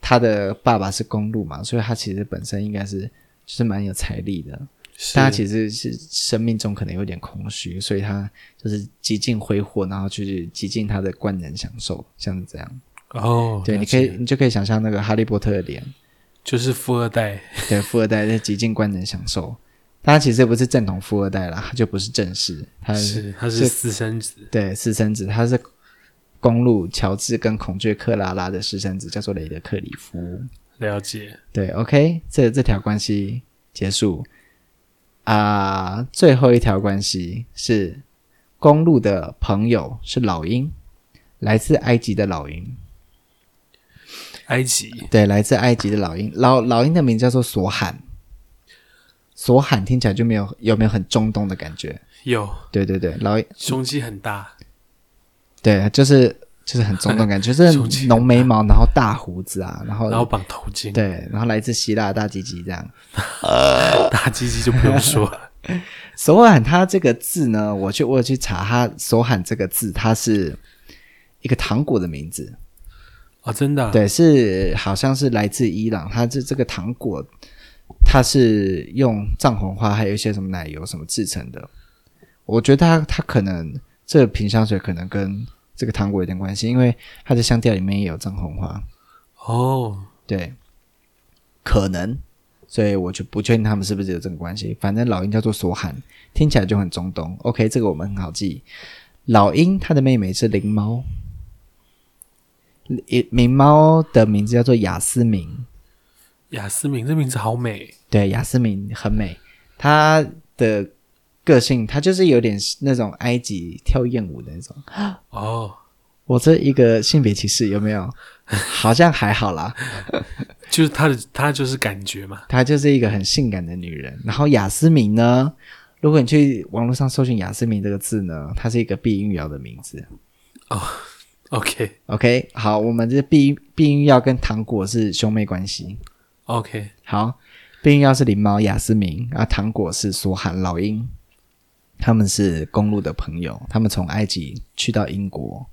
他的爸爸是公路嘛，所以他其实本身应该是就是蛮有财力的。但他其实是生命中可能有点空虚，所以他就是极尽挥霍，然后去极尽他的官能享受，像是这样。哦，对，你可以，你就可以想象那个哈利波特的脸，就是富二代。对，富二代在极尽官能享受，但他其实不是正统富二代啦，他就不是正室，他是，是他是私生子，对，私生子，他是公路乔治跟孔雀克拉拉的私生子，叫做雷德克里夫。了解，对，OK，这这条关系结束。啊、呃，最后一条关系是公路的朋友是老鹰，来自埃及的老鹰。埃及对，来自埃及的老鹰，老老鹰的名字叫做索罕。索罕听起来就没有有没有很中东的感觉？有，对对对，老鹰胸肌很大，对，就是。就是很中东感觉，就是 [LAUGHS] 浓眉毛，然后大胡子啊，然后然后绑头巾，对，然后来自希腊大鸡鸡这样，[LAUGHS] 大鸡鸡就不用说了。[LAUGHS] 索罕他这个字呢，我去我有去查，他索罕这个字，它是一个糖果的名字哦，真的、啊，对，是好像是来自伊朗，它这这个糖果，它是用藏红花还有一些什么奶油什么制成的，我觉得它它可能这瓶香水可能跟。这个糖果有点关系，因为它的香调里面也有藏红花。哦，对，可能，所以我就不确定他们是不是有这个关系。反正老鹰叫做索罕，听起来就很中东。OK，这个我们很好记。老鹰它的妹妹是灵猫，灵猫的名字叫做雅思明。雅思明这名字好美。对，雅思明很美。它的个性，他就是有点那种埃及跳艳舞的那种。哦，我这一个性别歧视有没有？[LAUGHS] 好像还好啦。[LAUGHS] 就是她的，她就是感觉嘛，她就是一个很性感的女人。然后雅思明呢，如果你去网络上搜寻雅思明这个字呢，它是一个避孕药的名字。哦，[LAUGHS] OK OK，好，我们这避避孕药跟糖果是兄妹关系。OK，好，避孕药是灵猫雅思明，啊，糖果是索罕老鹰，他们是公路的朋友，他们从埃及去到英国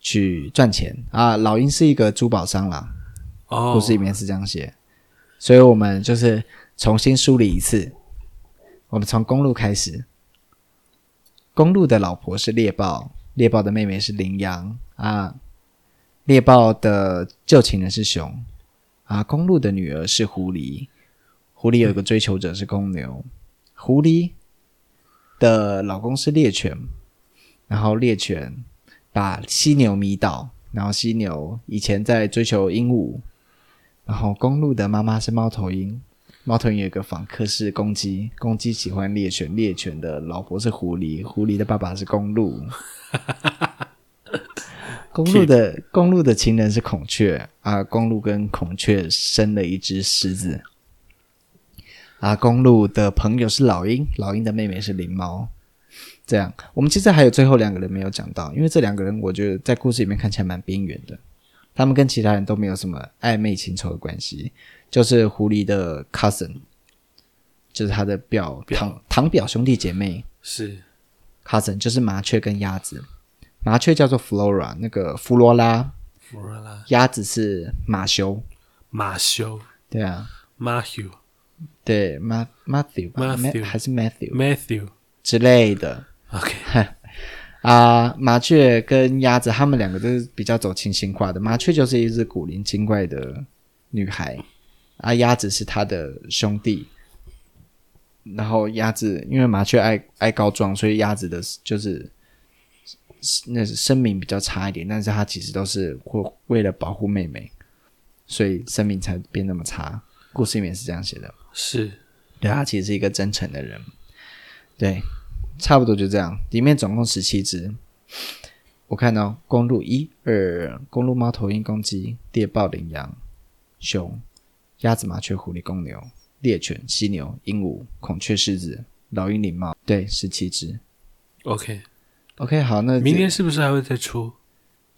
去赚钱啊。老鹰是一个珠宝商啦。哦，故事里面是这样写，所以我们就是重新梳理一次。我们从公路开始，公路的老婆是猎豹，猎豹的妹妹是羚羊啊，猎豹的旧情人是熊啊，公路的女儿是狐狸，狐狸有一个追求者是公牛，狐狸的老公是猎犬，然后猎犬把犀牛迷倒，然后犀牛以前在追求鹦鹉。然后公鹿的妈妈是猫头鹰，猫头鹰有一个访客是公鸡，公鸡喜欢猎犬，猎犬的老婆是狐狸，狐狸的爸爸是公鹿，[LAUGHS] 公鹿的公鹿的情人是孔雀啊，公鹿跟孔雀生了一只狮子，啊，公路的朋友是老鹰，老鹰的妹妹是灵猫，这样我们其实还有最后两个人没有讲到，因为这两个人我觉得在故事里面看起来蛮边缘的。他们跟其他人都没有什么暧昧情仇的关系，就是狐狸的 cousin，就是他的表堂堂表兄弟姐妹。是。cousin，就是麻雀跟鸭子，麻雀叫做 Flora，那个弗罗拉，弗罗拉，鸭子是马修，马修，对啊，Matthew，对马 Matthew，Matthew 还是 Matthew，Matthew 之类的，OK。[LAUGHS] 啊，麻雀跟鸭子，他们两个都是比较走清新化的。麻雀就是一只古灵精怪的女孩，啊，鸭子是他的兄弟。然后鸭子因为麻雀爱爱告状，所以鸭子的就是那是声名比较差一点。但是它其实都是会为了保护妹妹，所以声名才变那么差。故事里面是这样写的，是对，他其实是一个真诚的人，对。差不多就这样，里面总共十七只。我看到公鹿一二，公路、猫头鹰、公鸡、猎豹、羚羊、熊、鸭子、麻雀、狐狸、公牛、猎犬、犀牛、鹦鹉、孔雀、狮子、老鹰、领猫，对，十七只。OK，OK，、okay. 好，那明天是不是还会再出？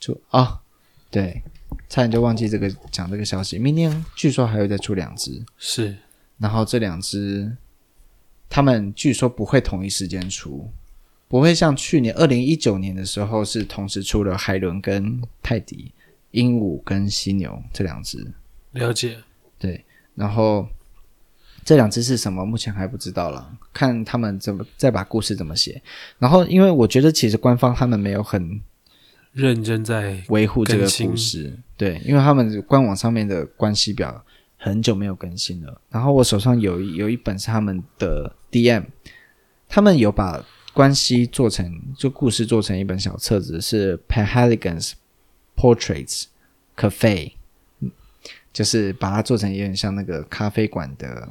出啊？对，差点就忘记这个讲这个消息。明天据说还会再出两只，是，然后这两只。他们据说不会同一时间出，不会像去年二零一九年的时候是同时出了海伦跟泰迪、鹦鹉跟犀牛这两只。了解，对，然后这两只是什么？目前还不知道了，看他们怎么再把故事怎么写。然后，因为我觉得其实官方他们没有很认真在维护这个故事，对，因为他们官网上面的关系表。很久没有更新了，然后我手上有一有一本是他们的 DM，他们有把关系做成就故事做成一本小册子，是 p e n h a l i g a n s Portraits Cafe，就是把它做成有点像那个咖啡馆的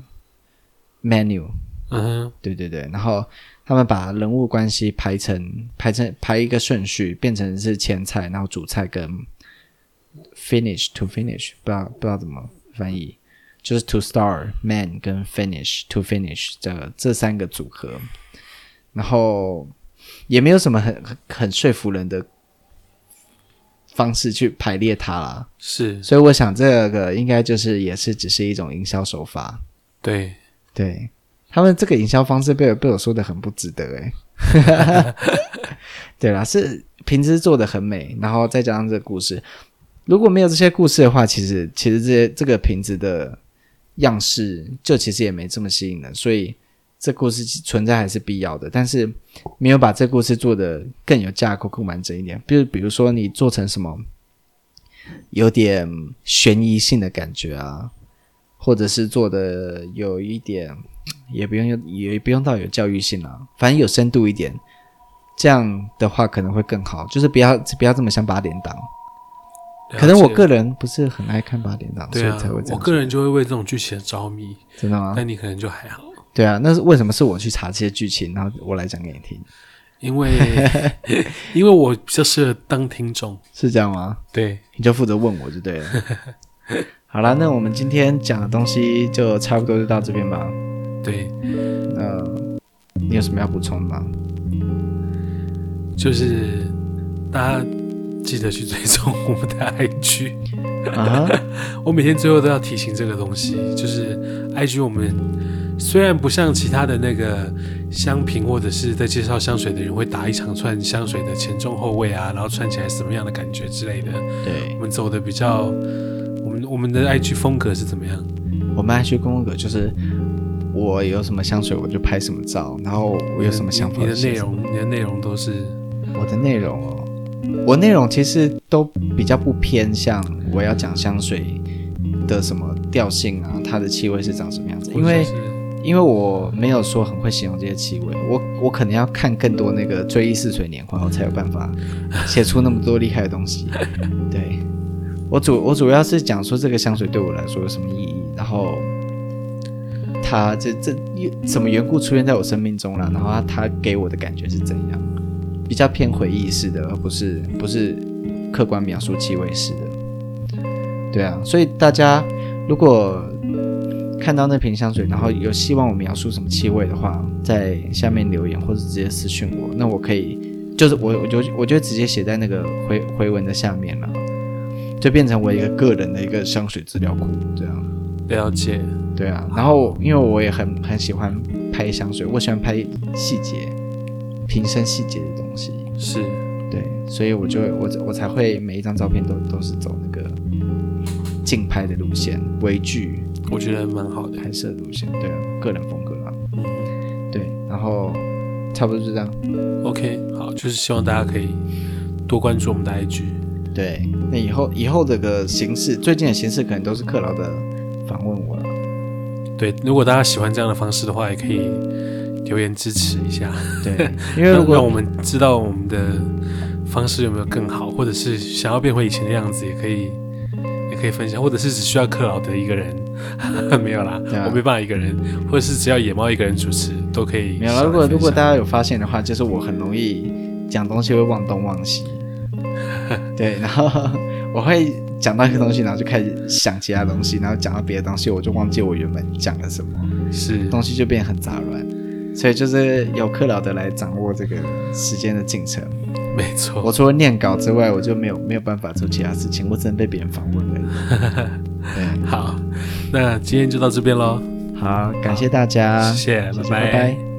menu，嗯，对对对，然后他们把人物关系排成排成排一个顺序，变成是前菜，然后主菜跟 finish to finish，不知道不知道怎么。翻译就是 to start man 跟 finish to finish 这个这三个组合，然后也没有什么很很很说服人的方式去排列它啦。是，所以我想这个应该就是也是只是一种营销手法。对，对他们这个营销方式被我被我说的很不值得诶。[LAUGHS] 对啦，是平时做的很美，然后再加上这个故事。如果没有这些故事的话，其实其实这些这个瓶子的样式就其实也没这么吸引人，所以这故事存在还是必要的。但是没有把这故事做得更有架构、更完整一点。比如比如说你做成什么有点悬疑性的感觉啊，或者是做的有一点也不用用也不用到有教育性啊，反正有深度一点，这样的话可能会更好。就是不要不要这么像八点档。可能我个人不是很爱看八点档，所以才会这样。我个人就会为这种剧情着迷，真的吗？那你可能就还好。对啊，那是为什么是我去查这些剧情，然后我来讲给你听？因为 [LAUGHS] 因为我比较适合当听众，是这样吗？对，你就负责问我就对了。[LAUGHS] 好啦，那我们今天讲的东西就差不多就到这边吧。对，那你有什么要补充的吗？就是大家记得去追踪 [LAUGHS] 我们的 IG 啊！[LAUGHS] 我每天最后都要提醒这个东西，就是 IG 我们虽然不像其他的那个香评或者是在介绍香水的人会打一长串香水的前中后味啊，然后穿起来什么样的感觉之类的。对，我们走的比较，我们我们的 IG 风格是怎么样？我们 IG 风格就是。我有什么香水，我就拍什么照，然后我有什么想法。你的内容，你的内容都是我的内容哦。我内容其实都比较不偏向我要讲香水的什么调性啊，它的气味是长什么样子。因为因为我没有说很会形容这些气味，我我可能要看更多那个追忆似水年华，我才有办法写出那么多厉害的东西。[LAUGHS] 对，我主我主要是讲说这个香水对我来说有什么意义，然后。他这这什么缘故出现在我生命中了？然后他他给我的感觉是怎样？比较偏回忆式的，而不是不是客观描述气味式的。对啊，所以大家如果看到那瓶香水，然后有希望我描述什么气味的话，在下面留言或者直接私信我，那我可以就是我我就我就直接写在那个回回文的下面了，就变成我一个个人的一个香水资料库这样。了解。对啊，然后因为我也很很喜欢拍香水，我喜欢拍细节、瓶身细节的东西。是，对，所以我就我我才会每一张照片都都是走那个竞拍的路线，微距，我觉得蛮好的拍摄路线。对啊，个人风格啊。嗯，对，然后差不多就这样。OK，好，就是希望大家可以多关注我们的 IG。对，那以后以后这个形式，最近的形式可能都是克劳的访问我了。对，如果大家喜欢这样的方式的话，也可以留言支持一下。对，[LAUGHS] 因为如果让我们知道我们的方式有没有更好，或者是想要变回以前的样子，也可以，也可以分享，或者是只需要克劳德一个人，[LAUGHS] 没有啦，啊、我没办法一个人，或者是只要野猫一个人主持都可以。没有啦，如果如果大家有发现的话，就是我很容易讲东西会忘东忘西。[LAUGHS] 对，然后我会。讲到一个东西，然后就开始想其他东西，然后讲到别的东西，我就忘记我原本讲了什么，是东西就变得很杂乱，所以就是由克劳德来掌握这个时间的进程。没错，我除了念稿之外，我就没有没有办法做其他事情，我只能被别人访问而已。对，[LAUGHS] 好，那今天就到这边喽。好，感谢大家，谢谢，谢谢拜拜。拜拜。